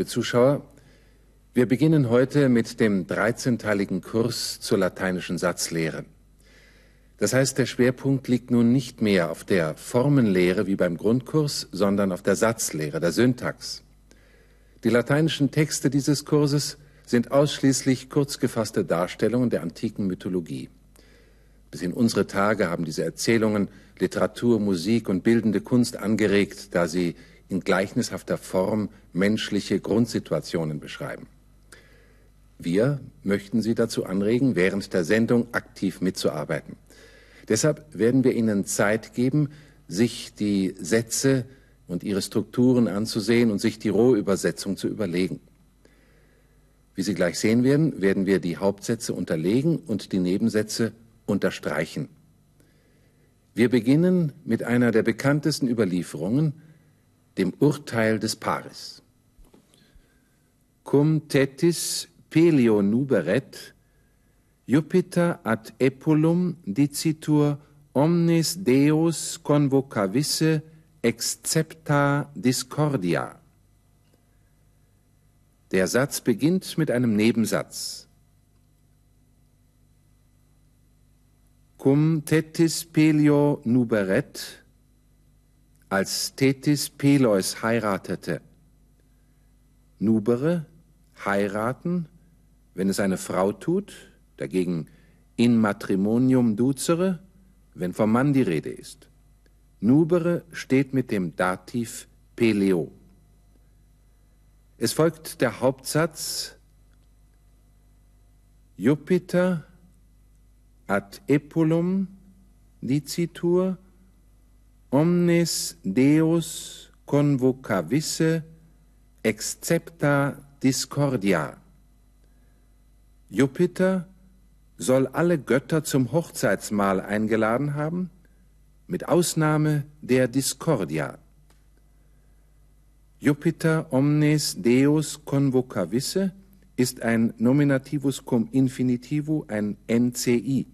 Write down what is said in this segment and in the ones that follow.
liebe Zuschauer, wir beginnen heute mit dem 13-teiligen Kurs zur lateinischen Satzlehre. Das heißt, der Schwerpunkt liegt nun nicht mehr auf der Formenlehre wie beim Grundkurs, sondern auf der Satzlehre, der Syntax. Die lateinischen Texte dieses Kurses sind ausschließlich kurz gefasste Darstellungen der antiken Mythologie. Bis in unsere Tage haben diese Erzählungen Literatur, Musik und bildende Kunst angeregt, da sie in gleichnishafter Form menschliche Grundsituationen beschreiben. Wir möchten Sie dazu anregen, während der Sendung aktiv mitzuarbeiten. Deshalb werden wir Ihnen Zeit geben, sich die Sätze und ihre Strukturen anzusehen und sich die Rohübersetzung zu überlegen. Wie Sie gleich sehen werden, werden wir die Hauptsätze unterlegen und die Nebensätze unterstreichen. Wir beginnen mit einer der bekanntesten Überlieferungen, dem Urteil des Paris. Cum tetis pelio nuberet, Jupiter ad Epulum dicitur omnes Deus convocavisse excepta discordia. Der Satz beginnt mit einem Nebensatz. Cum tetis pelio nuberet, als Tetis Peleus heiratete. Nubere, heiraten, wenn es eine Frau tut, dagegen in matrimonium ducere, wenn vom Mann die Rede ist. Nubere steht mit dem Dativ Peleo. Es folgt der Hauptsatz Jupiter ad Epulum dicitur omnes Deus convocavisse excepta discordia. Jupiter soll alle Götter zum Hochzeitsmahl eingeladen haben, mit Ausnahme der Discordia. Jupiter omnes Deus convocavisse ist ein Nominativus cum Infinitivo, ein NCI,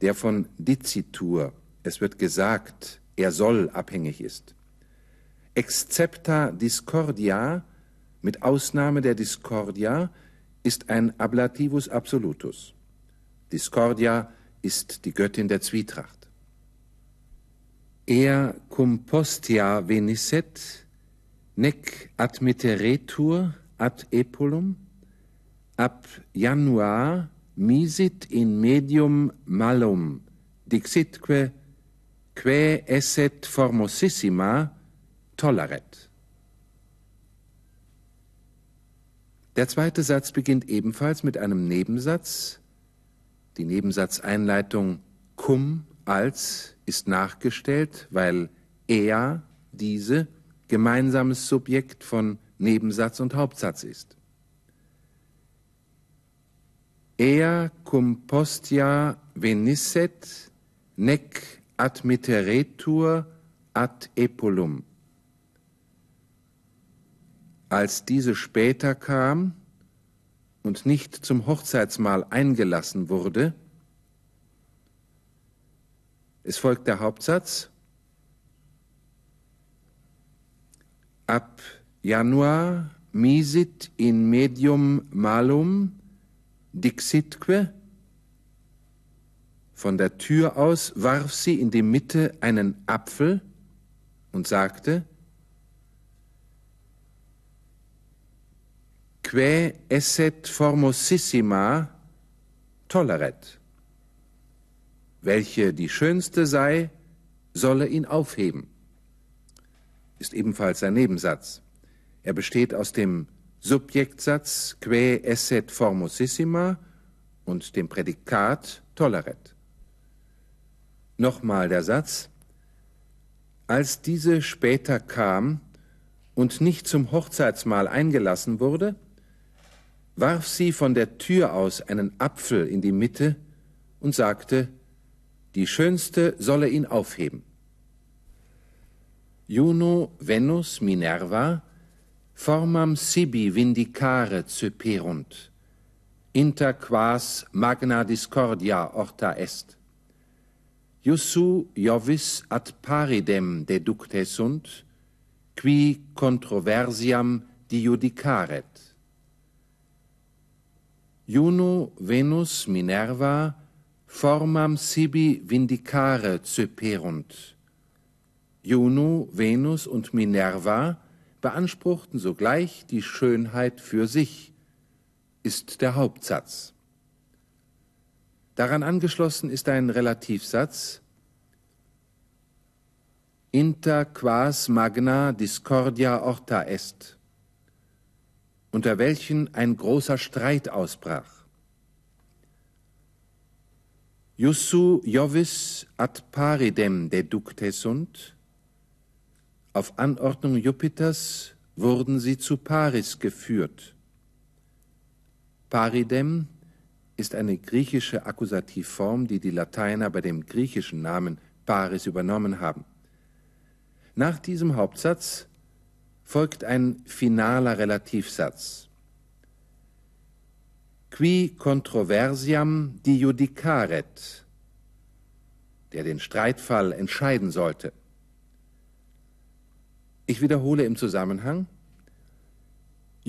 der von dicitur, es wird gesagt, er soll abhängig ist. Excepta discordia, mit Ausnahme der Discordia, ist ein Ablativus absolutus. Discordia ist die Göttin der Zwietracht. Er compostia venisset, nec admitteretur ad epulum, ab januar misit in medium malum, dixitque que esset formosissima tolleret. Der zweite Satz beginnt ebenfalls mit einem Nebensatz. Die Nebensatzeinleitung cum als ist nachgestellt, weil er, diese, gemeinsames Subjekt von Nebensatz und Hauptsatz ist. Er cum postia venisset nec admitteretur ad epulum. Als diese später kam und nicht zum Hochzeitsmahl eingelassen wurde, es folgt der Hauptsatz, ab Januar misit in medium malum dixitque, von der Tür aus warf sie in die Mitte einen Apfel und sagte, que esset formosissima tolleret. Welche die schönste sei, solle ihn aufheben. Ist ebenfalls ein Nebensatz. Er besteht aus dem Subjektsatz que esset formosissima und dem Prädikat tolleret. Nochmal der Satz. Als diese später kam und nicht zum Hochzeitsmahl eingelassen wurde, warf sie von der Tür aus einen Apfel in die Mitte und sagte, die Schönste solle ihn aufheben. Juno Venus Minerva formam sibi vindicare ceperunt, inter quas magna discordia orta est. Jussu Jovis ad paridem deducte sunt, qui controversiam diudicaret. Juno Venus Minerva formam sibi vindicare ceperunt. Juno, Venus und Minerva beanspruchten sogleich die Schönheit für sich, ist der Hauptsatz. Daran angeschlossen ist ein Relativsatz Inter quas magna discordia orta est, unter welchen ein großer Streit ausbrach. Jussu Jovis ad paridem deducte sunt, auf Anordnung Jupiters wurden sie zu Paris geführt. Paridem ist eine griechische Akkusativform, die die Lateiner bei dem griechischen Namen Paris übernommen haben. Nach diesem Hauptsatz folgt ein finaler Relativsatz. Qui controversiam diudicaret, der den Streitfall entscheiden sollte. Ich wiederhole im Zusammenhang,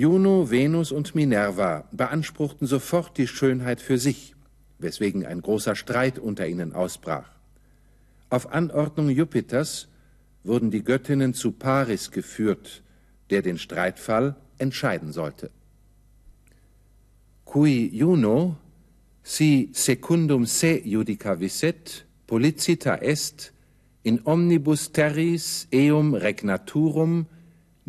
Juno, Venus und Minerva beanspruchten sofort die Schönheit für sich, weswegen ein großer Streit unter ihnen ausbrach. Auf Anordnung Jupiters wurden die Göttinnen zu Paris geführt, der den Streitfall entscheiden sollte. Cui Juno si secundum se judica viset, policita est, in omnibus terris eum regnaturum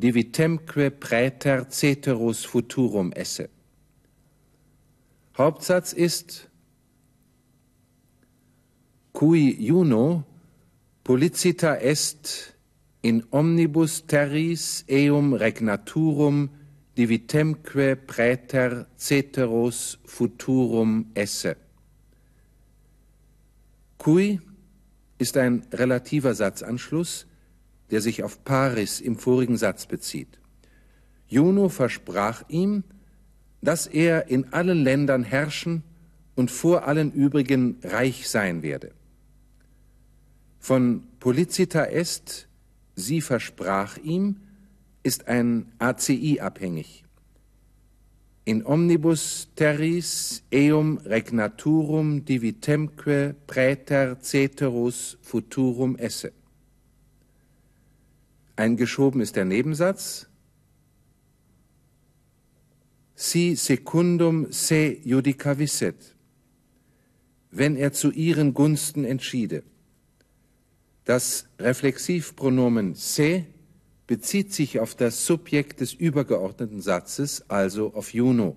divitemque praeter ceteros futurum esse. Hauptsatz ist cui Juno Policita est in omnibus terris eum regnaturum divitemque praeter ceteros futurum esse. Cui ist ein relativer Satzanschluss, der sich auf Paris im vorigen Satz bezieht. Juno versprach ihm, dass er in allen Ländern herrschen und vor allen übrigen reich sein werde. Von Policita est, sie versprach ihm, ist ein ACI abhängig. In omnibus terris eum regnaturum divitemque praeter ceterus futurum esse. Eingeschoben ist der Nebensatz. Si secundum se judicavisset, wenn er zu ihren Gunsten entschiede. Das Reflexivpronomen se bezieht sich auf das Subjekt des übergeordneten Satzes, also auf Juno.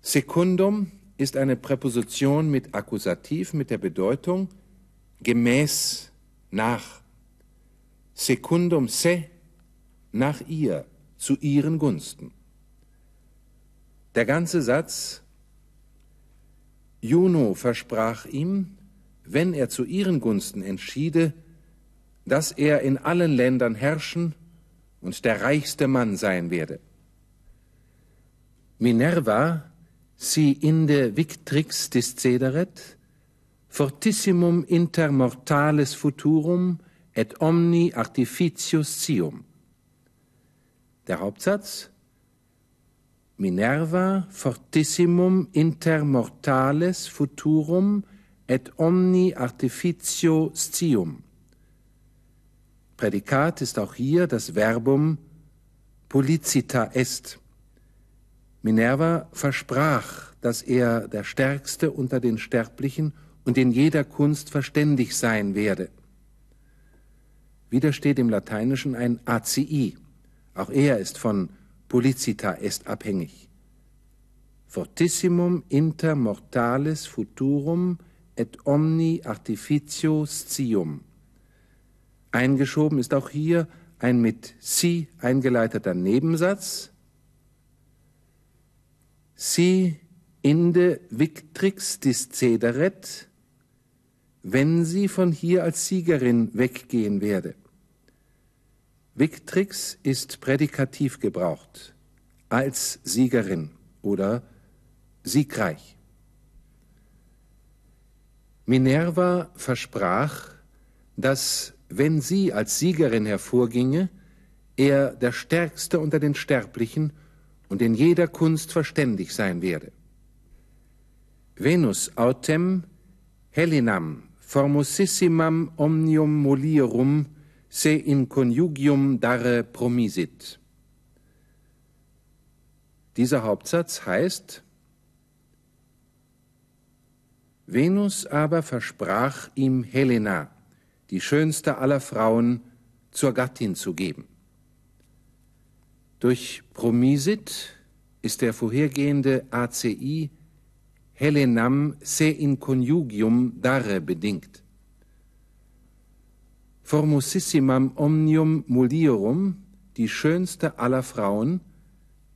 Secundum ist eine Präposition mit Akkusativ mit der Bedeutung gemäß, nach. Secundum se, nach ihr, zu ihren Gunsten. Der ganze Satz Juno versprach ihm, wenn er zu ihren Gunsten entschiede, dass er in allen Ländern herrschen und der reichste Mann sein werde. Minerva, si inde victrix discederet, fortissimum inter mortales futurum et omni artificius cium. Der Hauptsatz Minerva fortissimum inter mortales futurum et omni artificio scium. Prädikat ist auch hier das Verbum policita est. Minerva versprach, dass er der Stärkste unter den Sterblichen und in jeder Kunst verständig sein werde. Wieder steht im Lateinischen ein ACI. Auch er ist von policita est abhängig. Fortissimum inter mortalis futurum et omni artificio scium. Eingeschoben ist auch hier ein mit si eingeleiteter Nebensatz. Si inde victrix discederet, wenn sie von hier als Siegerin weggehen werde. Victrix ist prädikativ gebraucht, als Siegerin oder siegreich. Minerva versprach, dass, wenn sie als Siegerin hervorginge, er der Stärkste unter den Sterblichen und in jeder Kunst verständig sein werde. Venus autem Helenam formosissimam omnium molierum se in conjugium dare promisit. Dieser Hauptsatz heißt, Venus aber versprach ihm Helena, die schönste aller Frauen, zur Gattin zu geben. Durch Promisit ist der vorhergehende ACI Helenam se in conjugium dare bedingt. Formosissimam omnium mulierum, die schönste aller Frauen,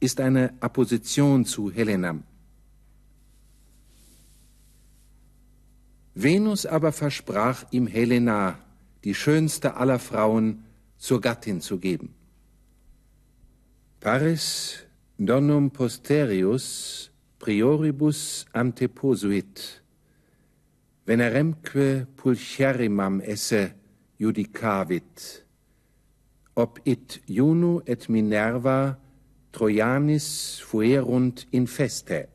ist eine Apposition zu Helenam. Venus aber versprach ihm Helena, die schönste aller Frauen, zur Gattin zu geben. Paris donum posterius prioribus anteposuit, veneremque pulcherimam esse judicavit, ob it Juno et Minerva Trojanis fuerunt in feste.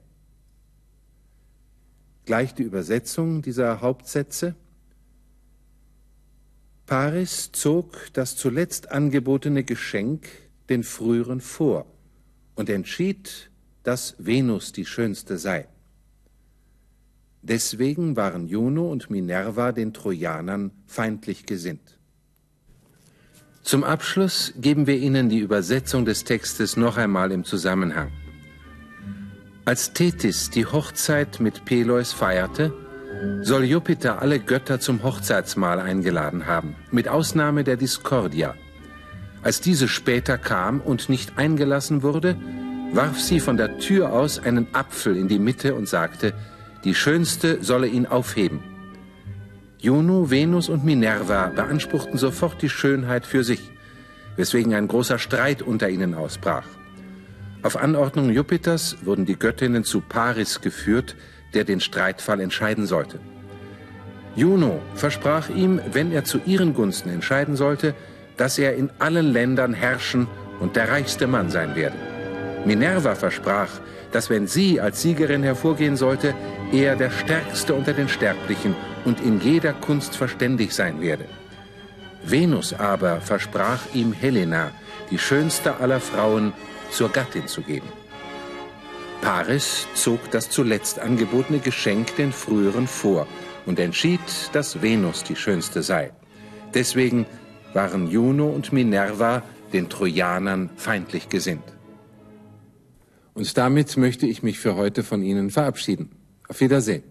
Gleich die Übersetzung dieser Hauptsätze. Paris zog das zuletzt angebotene Geschenk den früheren vor und entschied, dass Venus die schönste sei. Deswegen waren Juno und Minerva den Trojanern feindlich gesinnt. Zum Abschluss geben wir Ihnen die Übersetzung des Textes noch einmal im Zusammenhang. Als Tethys die Hochzeit mit Peleus feierte, soll Jupiter alle Götter zum Hochzeitsmahl eingeladen haben, mit Ausnahme der Discordia. Als diese später kam und nicht eingelassen wurde, warf sie von der Tür aus einen Apfel in die Mitte und sagte, die Schönste solle ihn aufheben. Juno, Venus und Minerva beanspruchten sofort die Schönheit für sich, weswegen ein großer Streit unter ihnen ausbrach. Auf Anordnung Jupiters wurden die Göttinnen zu Paris geführt, der den Streitfall entscheiden sollte. Juno versprach ihm, wenn er zu ihren Gunsten entscheiden sollte, dass er in allen Ländern herrschen und der reichste Mann sein werde. Minerva versprach, dass wenn sie als Siegerin hervorgehen sollte, er der Stärkste unter den Sterblichen und in jeder Kunst verständig sein werde. Venus aber versprach ihm Helena, die schönste aller Frauen, zur Gattin zu geben. Paris zog das zuletzt angebotene Geschenk den früheren vor und entschied, dass Venus die schönste sei. Deswegen waren Juno und Minerva den Trojanern feindlich gesinnt. Und damit möchte ich mich für heute von Ihnen verabschieden. Auf Wiedersehen.